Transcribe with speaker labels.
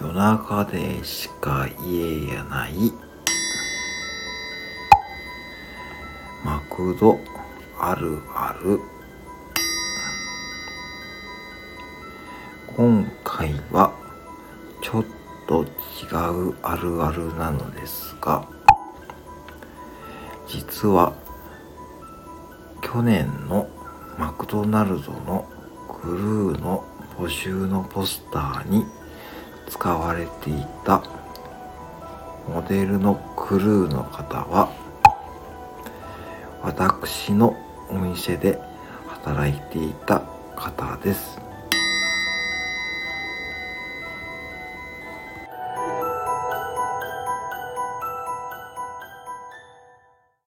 Speaker 1: 夜中でしか言えやない。マクドあるある。今回はちょっと違うあるあるなのですが実は去年のマクドナルドのクルーの募集のポスターに使われていたモデルのクルーの方は私のお店で働いていた方です。